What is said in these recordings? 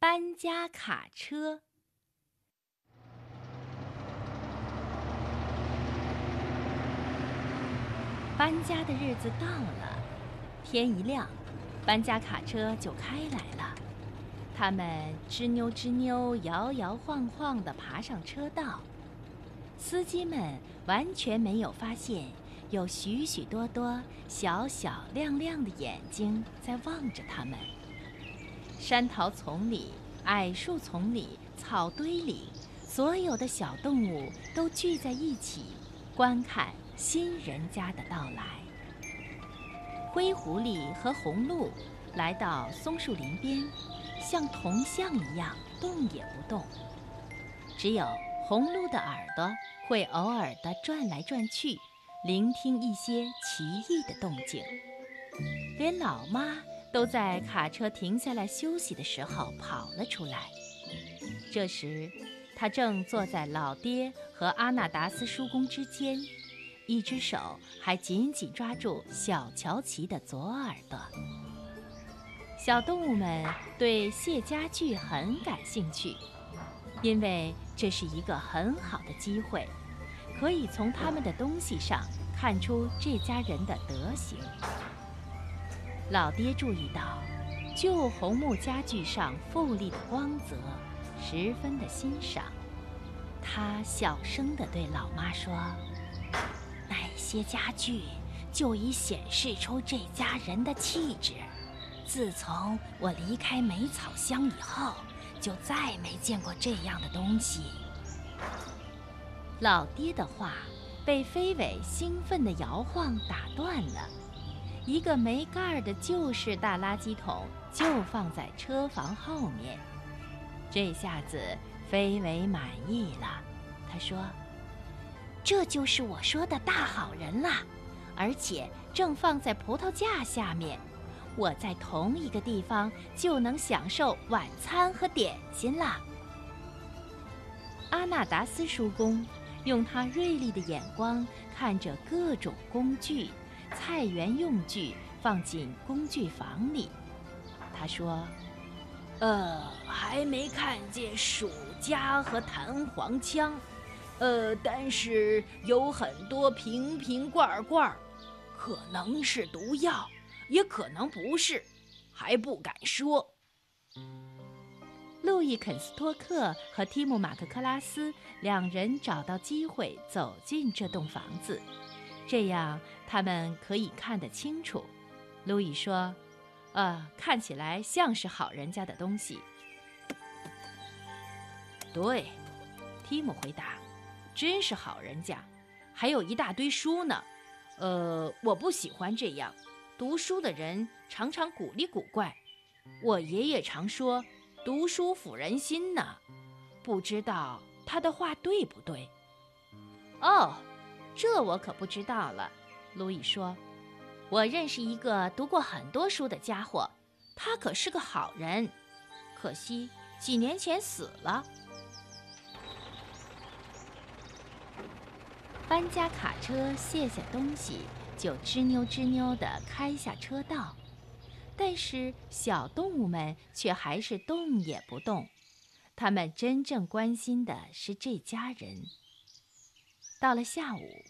搬家卡车。搬家的日子到了，天一亮，搬家卡车就开来了。他们吱扭吱扭、摇摇晃晃地爬上车道。司机们完全没有发现，有许许多多小小亮亮的眼睛在望着他们。山桃丛里、矮树丛里、草堆里，所有的小动物都聚在一起，观看新人家的到来。灰狐狸和红鹿来到松树林边，像铜像一样动也不动。只有红鹿的耳朵会偶尔地转来转去，聆听一些奇异的动静。连老妈。都在卡车停下来休息的时候跑了出来。这时，他正坐在老爹和阿纳达斯叔公之间，一只手还紧紧抓住小乔奇的左耳朵。小动物们对谢家具很感兴趣，因为这是一个很好的机会，可以从他们的东西上看出这家人的德行。老爹注意到旧红木家具上富丽的光泽，十分的欣赏。他小声地对老妈说：“那些家具就已显示出这家人的气质。自从我离开梅草乡以后，就再没见过这样的东西。”老爹的话被飞尾兴奋的摇晃打断了。一个没盖儿的旧式大垃圾桶就放在车房后面，这下子飞尾满意了。他说：“这就是我说的大好人啦，而且正放在葡萄架下面，我在同一个地方就能享受晚餐和点心啦。”阿纳达斯叔公用他锐利的眼光看着各种工具。菜园用具放进工具房里，他说：“呃，还没看见鼠夹和弹簧枪，呃，但是有很多瓶瓶罐罐，可能是毒药，也可能不是，还不敢说。”路易·肯斯托克和提姆·马克克拉斯两人找到机会走进这栋房子。这样他们可以看得清楚。路易说：“呃，看起来像是好人家的东西。”对，提姆回答：“真是好人家，还有一大堆书呢。呃，我不喜欢这样，读书的人常常古里古怪。我爷爷常说，读书抚人心呢。不知道他的话对不对？”哦。这我可不知道了，路易说：“我认识一个读过很多书的家伙，他可是个好人，可惜几年前死了。”搬家卡车卸下东西，就吱扭吱扭地开下车道，但是小动物们却还是动也不动，他们真正关心的是这家人。到了下午，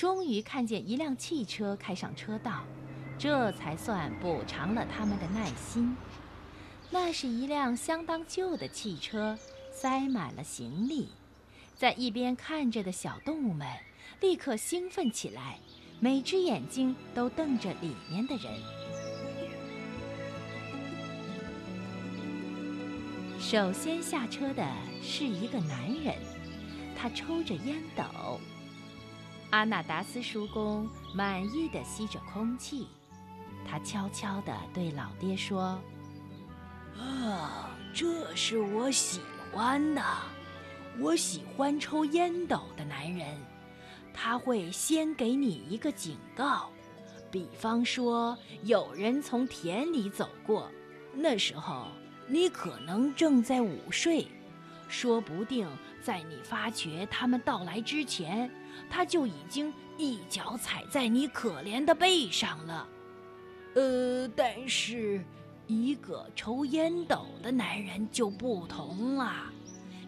终于看见一辆汽车开上车道，这才算补偿了他们的耐心。那是一辆相当旧的汽车，塞满了行李。在一边看着的小动物们立刻兴奋起来，每只眼睛都瞪着里面的人。首先下车的是一个男人。他抽着烟斗，阿纳达斯叔公满意的吸着空气。他悄悄地对老爹说：“啊，这是我喜欢的，我喜欢抽烟斗的男人。他会先给你一个警告，比方说有人从田里走过，那时候你可能正在午睡。”说不定在你发觉他们到来之前，他就已经一脚踩在你可怜的背上了。呃，但是一个抽烟斗的男人就不同了，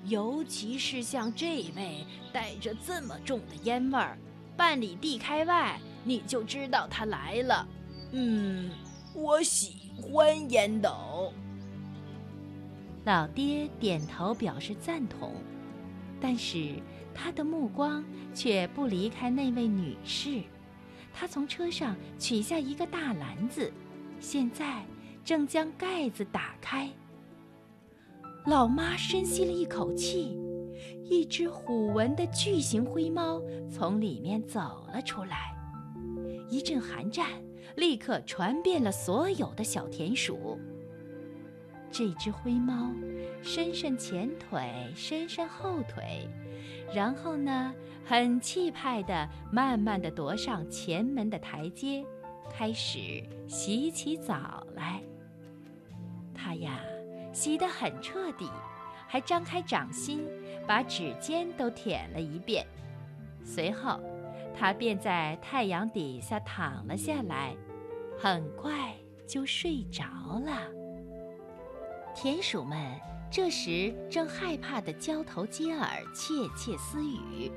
尤其是像这位带着这么重的烟味儿，半里地开外你就知道他来了。嗯，我喜欢烟斗。老爹点头表示赞同，但是他的目光却不离开那位女士。他从车上取下一个大篮子，现在。正将盖子打开，老妈深吸了一口气，一只虎纹的巨型灰猫从里面走了出来。一阵寒战立刻传遍了所有的小田鼠。这只灰猫伸伸前腿，伸伸后腿，然后呢，很气派地慢慢地踱上前门的台阶，开始洗起澡来。他呀，洗得很彻底，还张开掌心，把指尖都舔了一遍。随后，他便在太阳底下躺了下来，很快就睡着了。田鼠们这时正害怕地交头接耳，窃窃私语。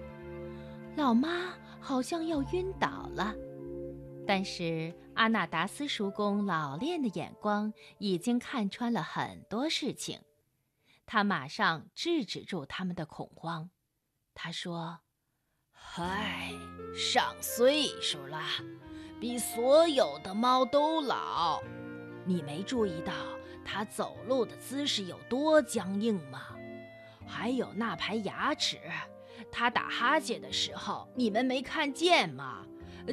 老妈好像要晕倒了。但是阿纳达斯叔公老练的眼光已经看穿了很多事情，他马上制止住他们的恐慌。他说：“嗨，上岁数了，比所有的猫都老。你没注意到他走路的姿势有多僵硬吗？还有那排牙齿，他打哈欠的时候，你们没看见吗？”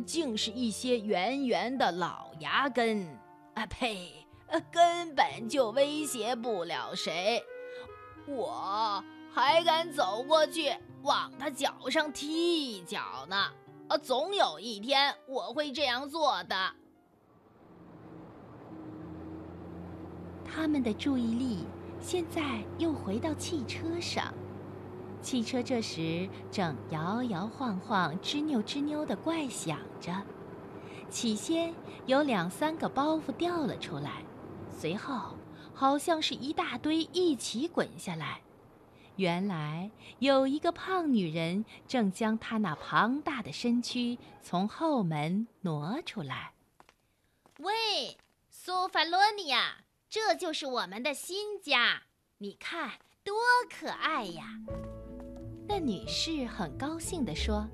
竟是一些圆圆的老牙根，啊呸！根本就威胁不了谁，我还敢走过去往他脚上踢一脚呢。啊，总有一天我会这样做的。他们的注意力现在又回到汽车上。汽车这时正摇摇晃晃、吱扭吱扭地怪响着。起先有两三个包袱掉了出来，随后好像是一大堆一起滚下来。原来有一个胖女人正将她那庞大的身躯从后门挪出来。喂，苏法罗尼亚，这就是我们的新家，你看多可爱呀！那女士很高兴地说：“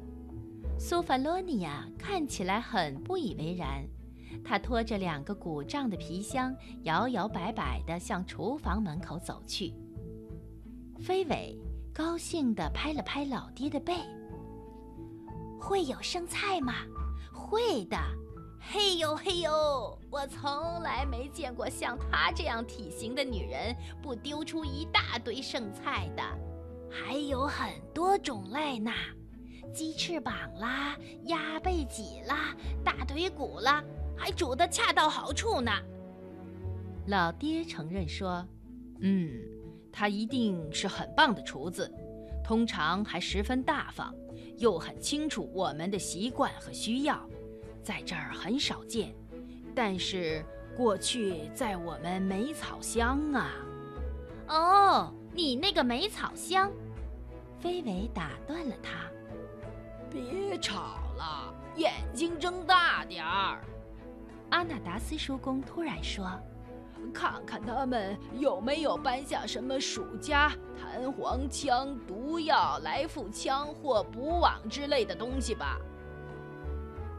苏弗罗尼亚看起来很不以为然，她拖着两个鼓胀的皮箱，摇摇摆摆地向厨房门口走去。”飞尾高兴地拍了拍老爹的背：“会有生菜吗？”“会的。”“嘿呦嘿呦，我从来没见过像她这样体型的女人不丢出一大堆剩菜的。”还有很多种类呢，鸡翅膀啦，鸭背脊啦，大腿骨啦，还煮得恰到好处呢。老爹承认说：“嗯，他一定是很棒的厨子，通常还十分大方，又很清楚我们的习惯和需要，在这儿很少见。但是过去在我们梅草乡啊，哦。”你那个梅草乡，飞尾打断了他。别吵了，眼睛睁大点儿。阿纳达斯叔公突然说：“看看他们有没有搬下什么鼠夹、弹簧枪、毒药、来复枪或捕网之类的东西吧。”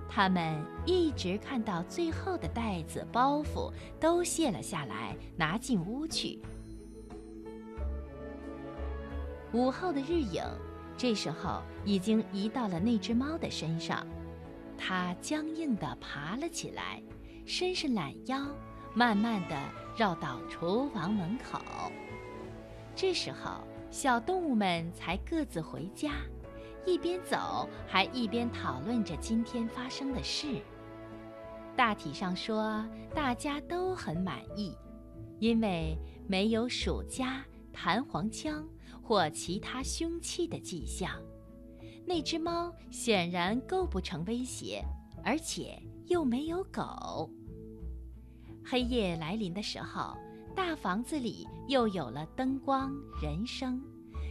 他们一直看到最后的袋子、包袱都卸了下来，拿进屋去。午后的日影，这时候已经移到了那只猫的身上。它僵硬地爬了起来，伸伸懒腰，慢慢地绕到厨房门口。这时候，小动物们才各自回家，一边走还一边讨论着今天发生的事。大体上说，大家都很满意，因为没有鼠夹、弹簧枪。或其他凶器的迹象，那只猫显然构不成威胁，而且又没有狗。黑夜来临的时候，大房子里又有了灯光、人声，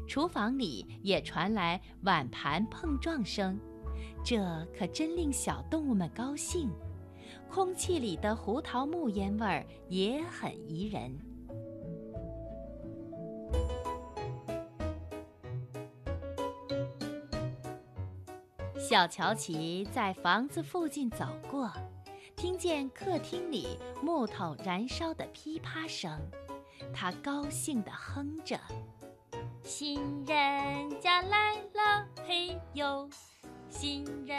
厨房里也传来碗盘碰撞声，这可真令小动物们高兴。空气里的胡桃木烟味儿也很宜人。小乔琪在房子附近走过，听见客厅里木头燃烧的噼啪声，他高兴地哼着：“新人家来了，嘿呦！新人。”